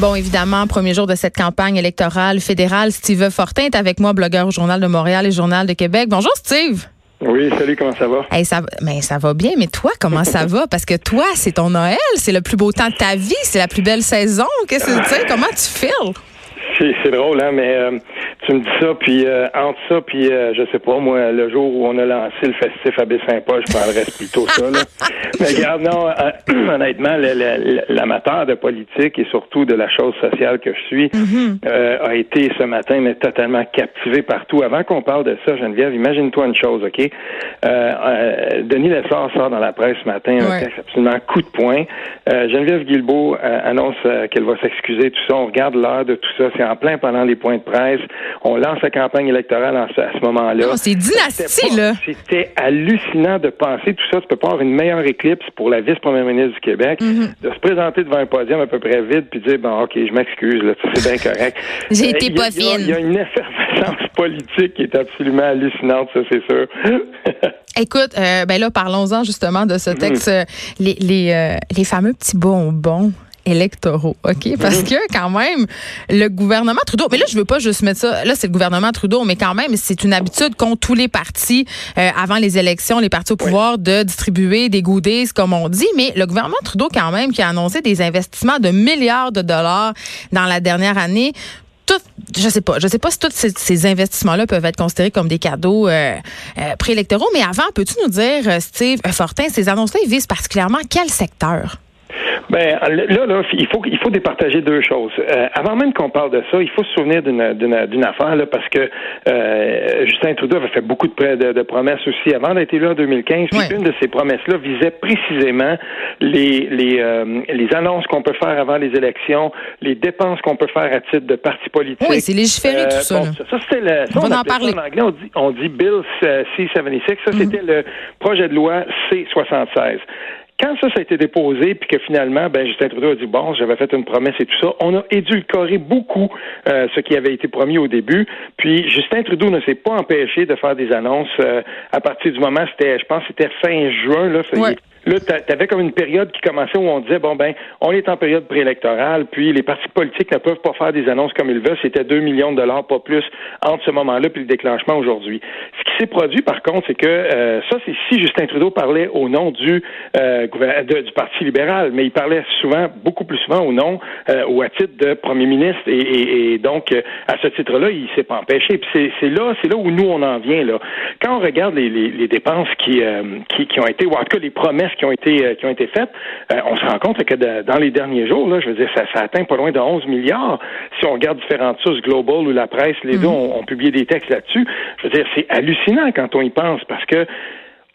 Bon, évidemment, premier jour de cette campagne électorale fédérale, Steve Fortin est avec moi, blogueur au Journal de Montréal et Journal de Québec. Bonjour, Steve. Oui, salut, comment ça va? ça, mais ça va bien, mais toi, comment ça va? Parce que toi, c'est ton Noël, c'est le plus beau temps de ta vie, c'est la plus belle saison. Qu'est-ce que tu sais? Comment tu files? C'est drôle, hein, mais euh, tu me dis ça, puis euh, entre ça, puis euh, je sais pas, moi, le jour où on a lancé le festif à Baie-Saint-Paul, je parlerais plutôt ça. Là. mais regarde, non, euh, honnêtement, l'amateur de politique et surtout de la chose sociale que je suis mm-hmm. a été ce matin mais totalement captivé partout. Avant qu'on parle de ça, Geneviève, imagine-toi une chose, OK? Denis Lessard sort dans la presse ce matin un texte absolument coup de poing. Geneviève Guilbeault annonce qu'elle va s'excuser, tout ça. On regarde l'heure de tout ça. C'est en plein pendant les points de presse. On lance la campagne électorale à ce moment-là. C'est dynastie, là. C'était hallucinant de penser tout ça. Tu peux pas avoir une meilleure éclipse pour la vice-première ministre du Québec, mm-hmm. de se présenter devant un podium à peu près vide puis dire, bon, OK, je m'excuse, là, c'est bien correct. J'ai été euh, pas fine. Il y, a une effervescence politique qui est absolument hallucinante, ça, c'est sûr. Écoute, euh, ben là, parlons-en justement de ce mm-hmm. texte, euh, les, les, les fameux petits bonbons électoraux, OK? Parce que quand même, le gouvernement Trudeau, mais là, je veux pas juste mettre ça, là, c'est le gouvernement Trudeau, mais quand même, c'est une habitude qu'ont tous les partis euh, avant les élections, les partis au pouvoir, de distribuer des goodies, comme on dit. Mais le gouvernement Trudeau, quand même, qui a annoncé des investissements de milliards de dollars dans la dernière année, tout, je sais pas, je sais pas si tous ces, investissements-là peuvent être considérés comme des cadeaux euh, euh, préélectoraux, mais avant, peux-tu nous dire, Steve Fortin, ces annonces-là, ils visent particulièrement quel secteur? Ben là, là, il faut il faut départager deux choses. Euh, avant même qu'on parle de ça, il faut se souvenir d'une affaire là, parce que euh, Justin Trudeau avait fait beaucoup de, de, promesses aussi avant d'être élu en 2015. Puis une de ces promesses-là visait précisément les les, euh, les annonces qu'on peut faire avant les élections, les dépenses qu'on peut faire à titre de parti politique. Oui, c'est légiféré tout ça. ça, c'était le. on, en parler. en anglais, on dit, on dit Bill C-76. Ça, c'était mhm. le projet de loi C-76. Quand ça, ça a été déposé, puis que finalement, ben, Justin Trudeau a dit, bon, j'avais fait une promesse et tout ça, on a édulcoré beaucoup euh, ce qui avait été promis au début. Puis Justin Trudeau ne s'est pas empêché de faire des annonces euh, à partir du moment, c'était, je pense, c'était fin juin, là. Là, tu avais comme une période qui commençait où on disait, bon, ben, on est en période préélectorale, puis les partis politiques ne peuvent pas faire des annonces comme ils veulent. C'était 2 millions de dollars, pas plus, entre ce moment-là puis le déclenchement aujourd'hui. Ce qui s'est produit, par contre, c'est que euh, ça, c'est si Justin Trudeau parlait au nom du, euh, du Parti libéral, mais il parlait souvent, beaucoup plus souvent au nom euh, ou à titre de premier ministre. Et, donc, à ce titre-là, il s'est pas empêché. Puis c'est là, c'est là où nous, on en vient. là. Quand on regarde les, les, dépenses qui, qui, qui ont été, ou en tout cas les promesses qui ont été euh, qui ont été faites, euh, on se rend compte que dans les derniers jours, là, je veux dire, ça, ça, atteint pas loin de 11 milliards. Si on regarde différentes sources, Global ou la presse, les deux mhm. ont, ont publié des textes là-dessus. Je veux dire, c'est hallucinant quand on y pense parce que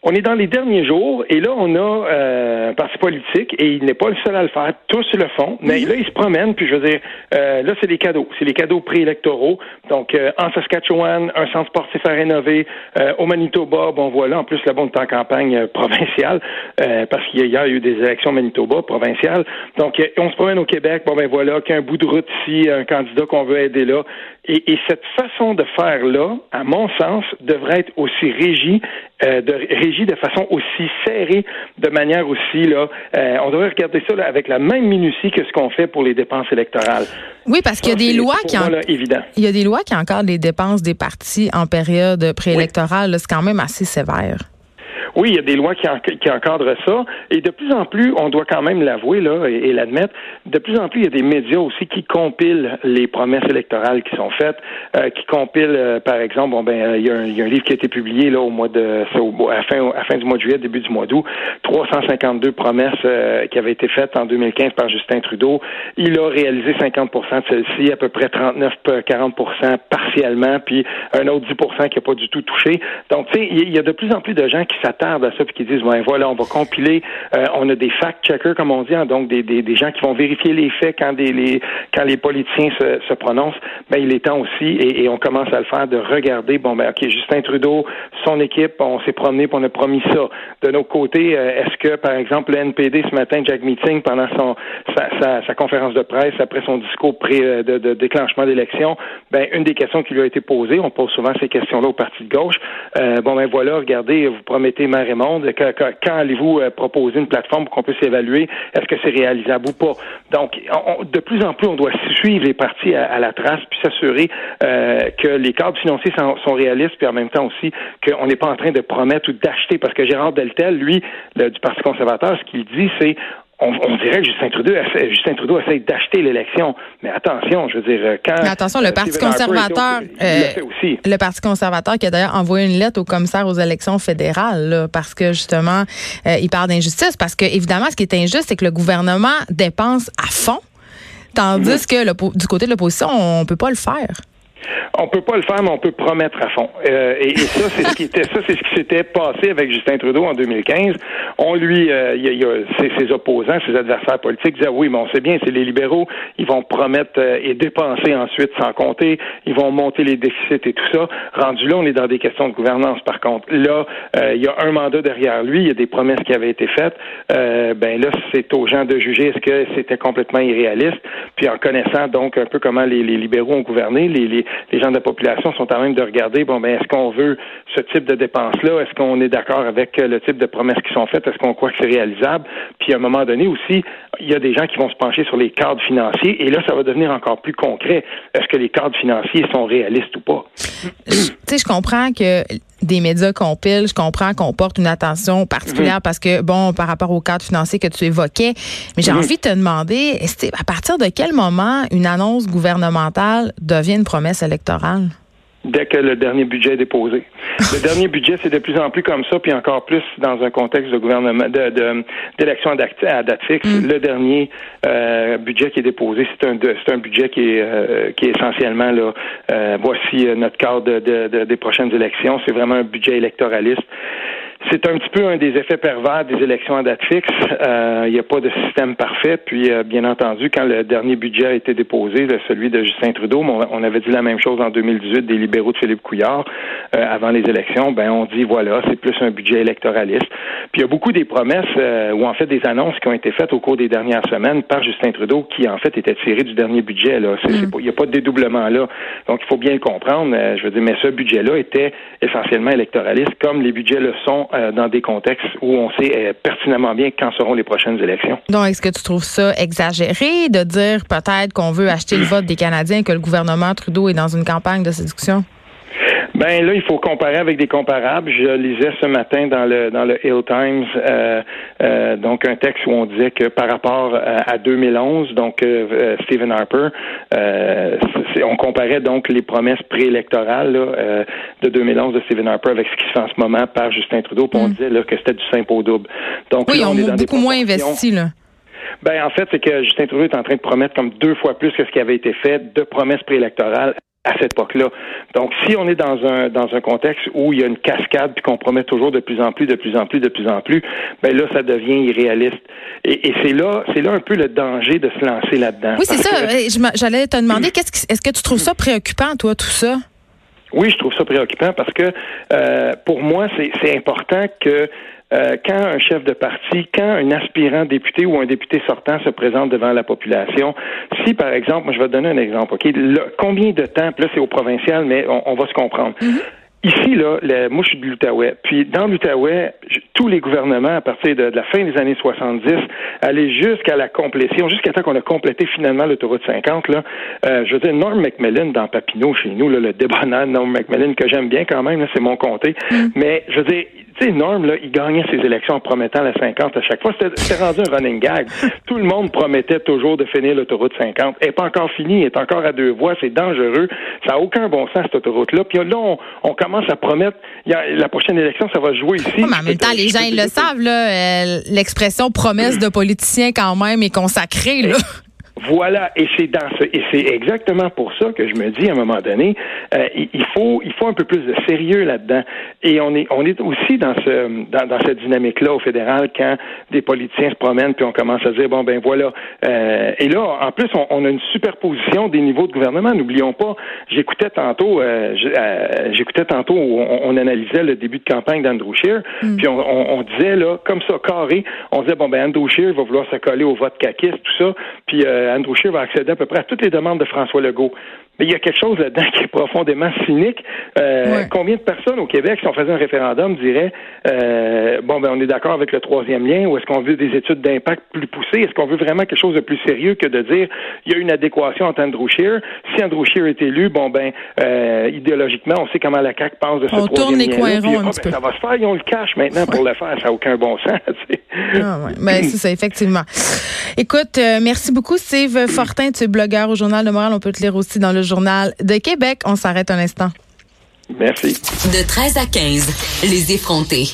on est dans les derniers jours et là, on a euh, un parti politique et il n'est pas le seul à le faire. Tous le font, mais là, ils se promènent. Puis je veux dire, euh, là, c'est des cadeaux. C'est les cadeaux préélectoraux. Donc, euh, en Saskatchewan, un centre sportif à rénover. au Manitoba, bon, voilà. En plus, là-bas, on est en campagne provinciale parce qu'il y, a eu des élections Manitoba provinciales. Donc, on se promène au Québec. Bon, ben voilà, qu'un bout de route ici, un candidat qu'on veut aider là. Et, et cette façon de faire là, à mon sens, devrait être aussi régie de de façon aussi serrée, de manière aussi là, euh, on devrait regarder ça avec la même minutie que ce qu'on fait pour les dépenses électorales. Oui, parce qu'il y a des lois qui en... évident. Il y a des lois qui encadrent les dépenses des partis en période préélectorale. C'est quand même assez sévère. Oui, il y a des lois qui, encadrent ça. Et de plus en plus, on doit quand même l'avouer là et, l'admettre, de plus en plus, il y a des médias aussi qui compilent les promesses électorales qui sont faites, euh, qui compilent, euh, par exemple, bon ben, euh, il y, a un, il y, a un livre qui a été publié là au mois de, à la fin, à fin du mois de juillet, début du mois d'août, 352 promesses qui avaient été faites en 2015 par Justin Trudeau. Il a réalisé 50 de celles-ci, à peu près 39-40 partiellement, puis un autre 10 qui n'a pas du tout touché. Donc, tu sais, il y a de plus en plus de gens qui à ça puis qui disent ben voilà on va compiler euh, on a des fact checkers comme on dit hein, donc des, des, des, gens qui vont vérifier les faits quand les quand les politiciens se, prononcent ben il est temps aussi et, on commence à le faire de regarder bon ben ok Justin Trudeau son équipe on s'est promené puis on a promis ça. De nos côtés euh, est-ce que par exemple le NPD ce matin Jack Meeting pendant son sa, conférence de presse après son discours pré euh, de, de déclenchement d'élection ben une des questions qui lui a été posée on pose souvent ces questions là au parti de gauche bon ben voilà regardez vous promettez Quand allez-vous proposer une plateforme pour qu'on puisse évaluer est-ce que c'est réalisable ou pas? Donc, de plus en plus, on doit suivre les parties à, la trace puis s'assurer que les cadres financiers sont, réalistes puis en même temps aussi qu'on n'est pas en train de promettre ou d'acheter parce que Gérard Deltel, lui, du Parti conservateur, ce qu'il dit, c'est on, dirait que Justin Trudeau, Justin Trudeau essaie d'acheter l'élection. Mais attention, je veux dire, euh, quand. Mais attention, le euh, Parti conservateur. Euh, aussi. Le Parti conservateur qui a d'ailleurs envoyé une lettre au commissaire aux élections fédérales, parce que justement, il parle d'injustice. Parce que, évidemment, ce qui est injuste, c'est que le gouvernement dépense à fond. Tandis mm-hmm. que du côté de l'opposition, on ne peut pas le faire. On peut pas le faire, mais on peut promettre à fond. Euh, et, ça, c'est ce qui était, ça, c'est ce qui s'était passé avec Justin Trudeau en 2015. On lui, euh, il y a, ses, opposants, ses adversaires politiques disaient oui, mais on sait bien, c'est les libéraux, ils vont promettre euh, et dépenser ensuite sans compter, ils vont monter les déficits et tout ça. Rendu là, on est dans des questions de gouvernance. Par contre, là, il y a un mandat derrière lui, il y a des promesses qui avaient été faites. ben là, c'est aux gens de juger est-ce que c'était complètement irréaliste. Puis en connaissant donc un peu comment les, libéraux ont gouverné, les, les, les gens de la population sont en même de regarder, bon, ben, est-ce qu'on veut ce type de dépenses-là? Est-ce qu'on est d'accord avec euh, le type de promesses qui sont faites? Est-ce qu'on croit que c'est réalisable? Puis, à un moment donné aussi, il y a des gens qui vont se pencher sur les cadres financiers et là, ça va devenir encore plus concret. Est-ce que les cadres financiers sont réalistes ou pas? Tu sais, je comprends que des médias compilent, je comprends qu'on porte une attention particulière parce que, bon, par rapport au cadre financier que tu évoquais, mais j'ai envie de te demander, à partir de quel moment une annonce gouvernementale devient une promesse électorale? Dès que le dernier budget est déposé. Le dernier budget, c'est de plus en plus comme ça, puis encore plus dans un contexte de gouvernement, de, d'élection à date fixe. Mm. Le dernier euh, budget qui est déposé, c'est un, c'est un budget qui est, euh, qui est essentiellement là. Euh, voici notre cadre de, des prochaines élections. C'est vraiment un budget électoraliste. C'est un petit peu un des effets pervers des élections à date fixe. Euh, il n'y a pas de système parfait. Puis, euh, bien entendu, quand le dernier budget a été déposé, celui de Justin Trudeau, on avait dit la même chose en 2018 des libéraux de Philippe Couillard euh, avant les élections. Ben, on dit voilà, c'est plus un budget électoraliste. Puis, il y a beaucoup des promesses ou en fait des annonces qui ont été faites au cours des dernières semaines par Justin Trudeau qui en fait étaient tirées du dernier budget. Là, mm. il n'y a pas de dédoublement là. Donc, il faut bien le comprendre. je veux dire, mais ce budget-là était essentiellement électoraliste, comme les budgets le sont euh, dans des contextes où on sait euh, pertinemment bien quand seront les prochaines élections. Donc, est-ce que tu trouves ça exagéré de dire peut-être qu'on veut acheter le vote des Canadiens, que le gouvernement Trudeau est dans une campagne de séduction? Ben là, il faut comparer avec des comparables. Je lisais ce matin dans le dans le Hill Times euh, euh, donc un texte où on disait que par rapport à, 2011, donc euh, Stephen Harper, on comparait donc les promesses préélectorales de 2011 de Stephen Harper avec ce qui se fait en ce moment par Justin Trudeau. Puis on mm. disait là, que c'était du simple au double. Donc oui, on, est beaucoup moins investi là. Ben en fait, c'est que Justin Trudeau est en train de promettre comme deux fois plus que ce qui avait été fait de promesses préélectorales à cette époque-là. Donc, si on est dans un dans un contexte où il y a une cascade puis qu'on promet toujours de plus en plus, de plus en plus, de plus en plus, ben là, ça devient irréaliste. Et, et c'est là, c'est là un peu le danger de se lancer là-dedans. Oui, c'est ça. J'allais te demander, est-ce que tu trouves ça préoccupant, toi, tout ça? Oui, je trouve ça préoccupant parce que euh, pour moi, c'est important que euh, quand un chef de parti, quand un aspirant député ou un député sortant se présente devant la population, si par exemple, moi je vais te donner un exemple, ok, combien de temps, là c'est au provincial, mais on, va se comprendre. Mm-hmm. Ici, là, le, moi, je suis de l'Outaouais. Puis, dans l'Outaouais, tous les gouvernements, à partir de, la fin des années 70, allaient jusqu'à la complétion, jusqu'à temps qu'on a complété finalement l'autoroute 50, là. Euh, je veux dire, Norm Macmillan dans Papineau, chez nous, là, le débonnaire Norm Macmillan, que j'aime bien quand même, c'est mon comté. Mm. Mais, je veux dire, sais, Norm, là, il gagnait ses élections en promettant la 50 à chaque fois. C'était rendu un running gag. Tout le monde promettait toujours de finir l'autoroute 50. Elle n'est pas encore finie, elle est encore à deux voies, c'est dangereux. Ça n'a aucun bon sens, cette autoroute-là. Puis là, on, commence à promettre, y a, la prochaine élection, ça va jouer ici. mais en même temps, les gens, ils le savent, là, euh, l'expression promesse de politicien quand même est consacrée, là. Voilà, et c'est dans ce, et c'est exactement pour ça que je me dis à un moment donné, euh, il faut, il faut un peu plus de sérieux là-dedans. Et on est, on est aussi dans ce, dans, dans cette dynamique-là au fédéral quand des politiciens se promènent puis on commence à dire bon ben voilà. Euh, et là, en plus, on, on, a une superposition des niveaux de gouvernement. N'oublions pas, j'écoutais tantôt, euh, euh j'écoutais tantôt, où on, analysait le début de campagne d'Andrew Scheer, mm. puis on, on, disait là, comme ça carré, on disait bon ben Andrew Scheer va vouloir se coller au vote caquiste, tout ça, puis Andrew Scheer va accéder à peu près à toutes les demandes de François Legault. Mais il y a quelque chose là-dedans qui est profondément cynique. Euh, combien de personnes au Québec, si on faisait un référendum, diraient euh, bon, ben on est d'accord avec le troisième lien, ou est-ce qu'on veut des études d'impact plus poussées? Est-ce qu'on veut vraiment quelque chose de plus sérieux que de dire il y a une adéquation entre Andrew Scheer? Si Andrew Scheer est élu, bon ben euh, idéologiquement, on sait comment la CAQ pense de ce on troisième lien. On tourne les coins un petit ben, Ça va se faire, ils ont le cash maintenant pour le faire. Ça n'a aucun bon sens. ah, ouais. ben, c'est ça, effectivement. Écoute, euh, merci beaucoup, Steve Fortin. Tu es blogueur au Journal de Montréal. On peut te lire aussi dans le Journal de Québec. On s'arrête un instant. Merci. De 13 à 15, les effrontés.